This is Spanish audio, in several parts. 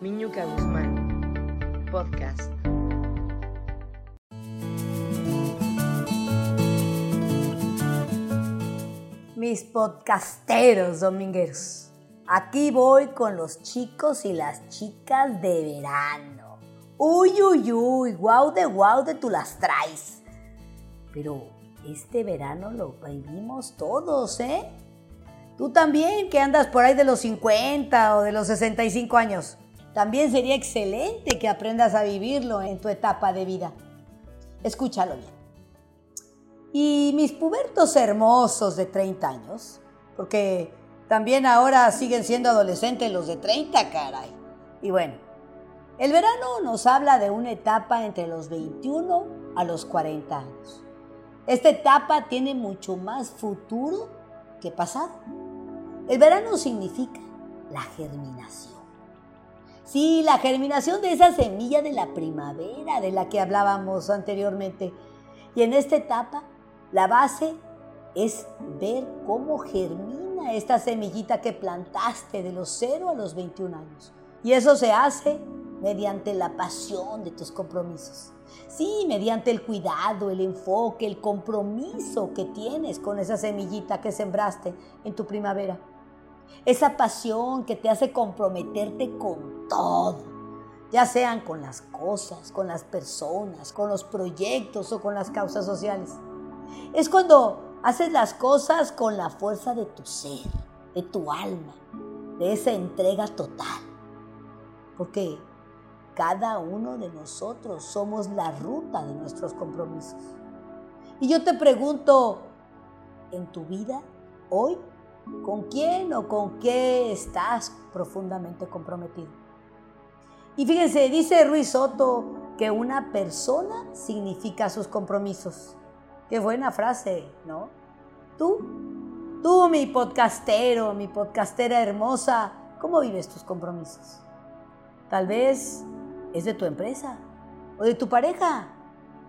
Miñuca Guzmán, podcast. Mis podcasteros domingueros. Aquí voy con los chicos y las chicas de verano. Uy, uy, uy, guau de guau de tú las traes. Pero este verano lo vivimos todos, ¿eh? Tú también, que andas por ahí de los 50 o de los 65 años. También sería excelente que aprendas a vivirlo en tu etapa de vida. Escúchalo bien. Y mis pubertos hermosos de 30 años, porque también ahora siguen siendo adolescentes los de 30, caray. Y bueno, el verano nos habla de una etapa entre los 21 a los 40 años. Esta etapa tiene mucho más futuro que pasado. El verano significa la germinación. Sí, la germinación de esa semilla de la primavera de la que hablábamos anteriormente. Y en esta etapa, la base es ver cómo germina esta semillita que plantaste de los 0 a los 21 años. Y eso se hace mediante la pasión de tus compromisos. Sí, mediante el cuidado, el enfoque, el compromiso que tienes con esa semillita que sembraste en tu primavera. Esa pasión que te hace comprometerte con todo, ya sean con las cosas, con las personas, con los proyectos o con las causas sociales. Es cuando haces las cosas con la fuerza de tu ser, de tu alma, de esa entrega total. Porque cada uno de nosotros somos la ruta de nuestros compromisos. Y yo te pregunto, en tu vida, hoy, ¿con quién o con qué estás profundamente comprometido? Y fíjense, dice Ruiz Soto que una persona significa sus compromisos. Qué buena frase, ¿no? Tú, tú mi podcastero, mi podcastera hermosa, ¿cómo vives tus compromisos? Tal vez es de tu empresa, o de tu pareja,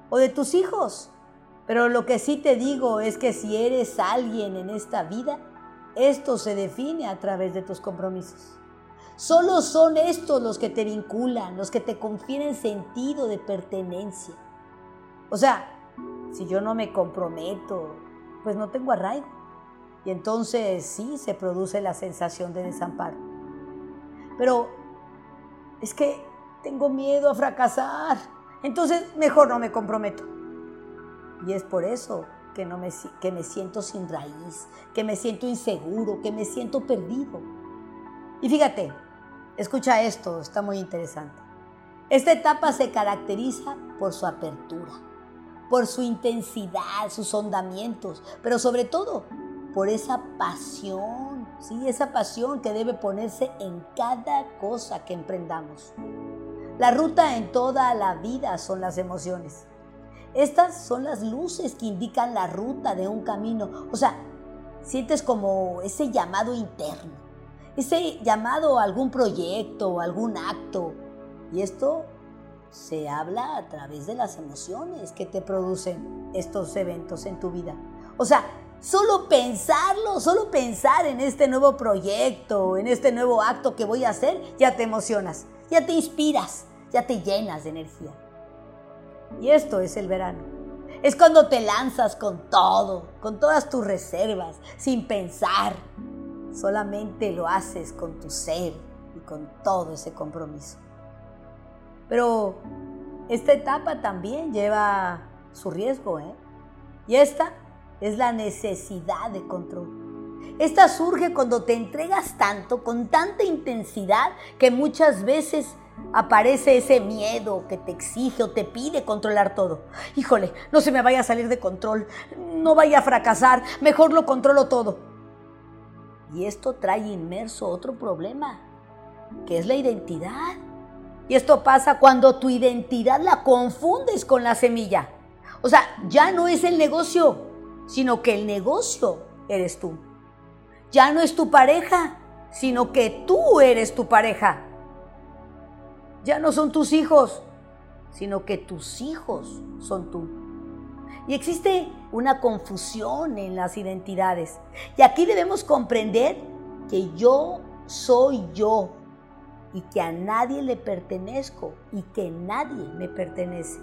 o de tus hijos. Pero lo que sí te digo es que si eres alguien en esta vida, esto se define a través de tus compromisos. Solo son estos los que te vinculan, los que te confieren sentido de pertenencia. O sea, si yo no me comprometo, pues no tengo arraigo. Y entonces sí se produce la sensación de desamparo. Pero es que tengo miedo a fracasar. Entonces mejor no me comprometo. Y es por eso que, no me, que me siento sin raíz, que me siento inseguro, que me siento perdido. Y fíjate, escucha esto, está muy interesante. Esta etapa se caracteriza por su apertura, por su intensidad, sus hondamientos, pero sobre todo por esa pasión, ¿sí? esa pasión que debe ponerse en cada cosa que emprendamos. La ruta en toda la vida son las emociones. Estas son las luces que indican la ruta de un camino. O sea, sientes como ese llamado interno, ese llamado a algún proyecto o algún acto. Y esto se habla a través de las emociones que te producen estos eventos en tu vida. O sea, solo pensarlo, solo pensar en este nuevo proyecto, en este nuevo acto que voy a hacer, ya te emocionas ya te inspiras, ya te llenas de energía. Y esto es el verano. Es cuando te lanzas con todo, con todas tus reservas, sin pensar. Solamente lo haces con tu ser y con todo ese compromiso. Pero esta etapa también lleva su riesgo, ¿eh? Y esta es la necesidad de control. Esta surge cuando te entregas tanto, con tanta intensidad, que muchas veces aparece ese miedo que te exige o te pide controlar todo. Híjole, no se me vaya a salir de control, no vaya a fracasar, mejor lo controlo todo. Y esto trae inmerso otro problema, que es la identidad. Y esto pasa cuando tu identidad la confundes con la semilla. O sea, ya no es el negocio, sino que el negocio eres tú ya no es tu pareja, sino que tú eres tu pareja. Ya no son tus hijos, sino que tus hijos son tú. Y existe una confusión en las identidades. Y aquí debemos comprender que yo soy yo y que a nadie le pertenezco y que nadie me pertenece.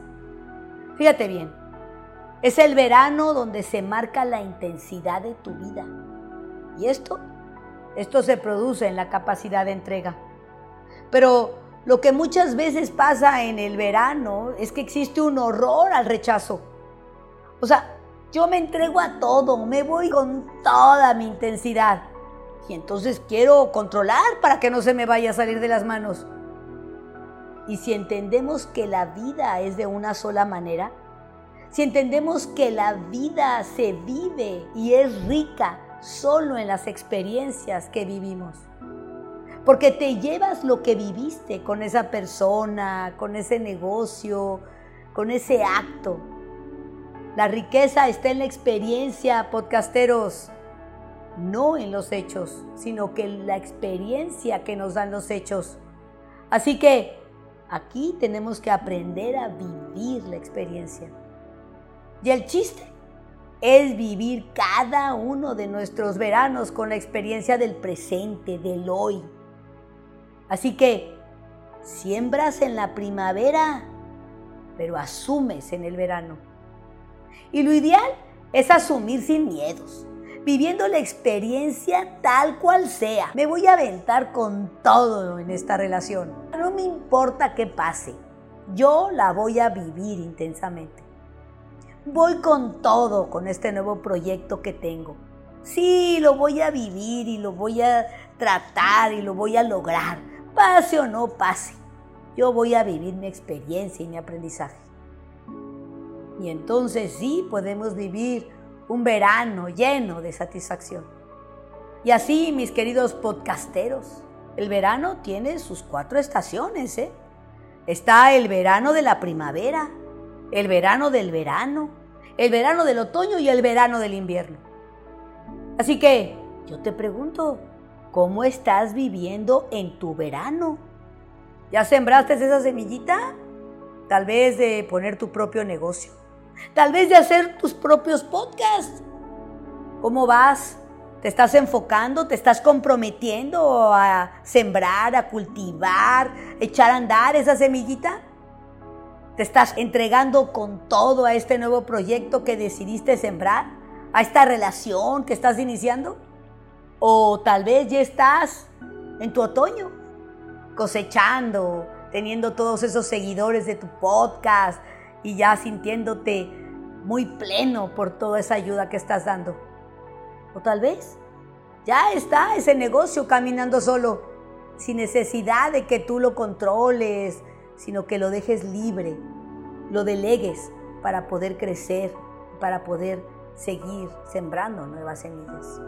Fíjate bien, es el verano donde se marca la intensidad de tu vida. Y esto, esto se produce en la capacidad de entrega. Pero lo que muchas veces pasa en el verano es que existe un horror al rechazo. O sea, yo me entrego a todo, me voy con toda mi intensidad. Y entonces quiero controlar para que no se me vaya a salir de las manos. Y si entendemos que la vida es de una sola manera, si entendemos que la vida se vive y es rica solo en las experiencias que vivimos, porque te llevas lo que viviste con esa persona, con ese negocio, con ese acto. La riqueza está en la experiencia, podcasteros no en los hechos, sino que en la experiencia que nos dan los hechos. Así que aquí tenemos que aprender a vivir la experiencia. Y el chiste es vivir cada uno de nuestros veranos con la experiencia del presente, del hoy. Así que siembras en la primavera, pero asumes en el verano. Y lo ideal es asumir sin miedos, viviendo la experiencia tal cual sea. Me voy a aventar con todo en esta relación. No me importa qué pase, yo la voy a vivir intensamente. Voy con todo con este nuevo proyecto que tengo. Sí, lo voy a vivir y lo voy a tratar y lo voy a lograr. Pase o no pase, yo voy a vivir mi experiencia y mi aprendizaje. Y entonces sí podemos vivir un verano lleno de satisfacción. Y así, mis queridos podcasteros, el verano tiene sus cuatro estaciones. ¿eh? Está el verano de la primavera, el verano del verano, el verano del otoño y el verano del invierno. Así que yo te pregunto, ¿cómo estás viviendo en tu verano? ¿Ya sembraste esa semillita? Tal vez de poner tu propio negocio Tal vez de hacer tus propios podcasts. ¿Cómo vas? ¿Te estás enfocando? ¿Te estás comprometiendo a sembrar, a cultivar, echar a andar esa semillita? ¿Te estás entregando con todo a este nuevo proyecto que decidiste sembrar? ¿A esta relación que estás iniciando? ¿O tal vez ya estás en tu otoño cosechando, teniendo todos esos seguidores de tu podcast, y ya sintiéndote muy pleno por toda esa ayuda que estás dando. O tal vez ya está ese negocio caminando solo, sin necesidad de que tú lo controles, sino que lo dejes libre, lo delegues para poder crecer, para poder seguir sembrando nuevas semillas.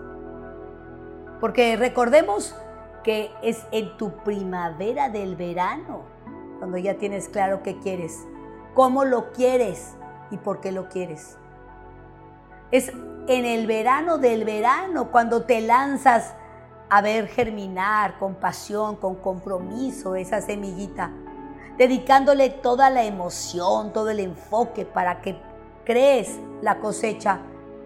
Porque recordemos que es en tu primavera del verano, cuando ya tienes claro qué quieres, cómo lo quieres y por qué lo quieres. Es en el verano del verano cuando te lanzas a ver germinar con pasión, con compromiso esa semillita, dedicándole toda la emoción, todo el enfoque para que crees la cosecha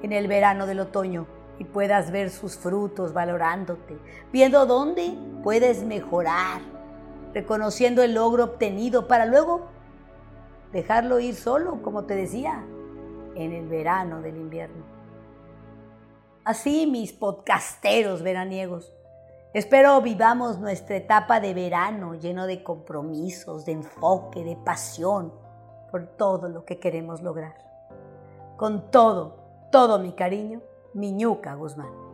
en el verano del otoño y puedas ver sus frutos valorándote, viendo dónde puedes mejorar, reconociendo el logro obtenido para luego dejarlo ir solo, como te decía, en el verano del invierno. Así, mis podcasteros veraniegos, espero vivamos nuestra etapa de verano lleno de compromisos, de enfoque, de pasión por todo lo que queremos lograr. Con todo, todo mi cariño, Miñuca Guzmán.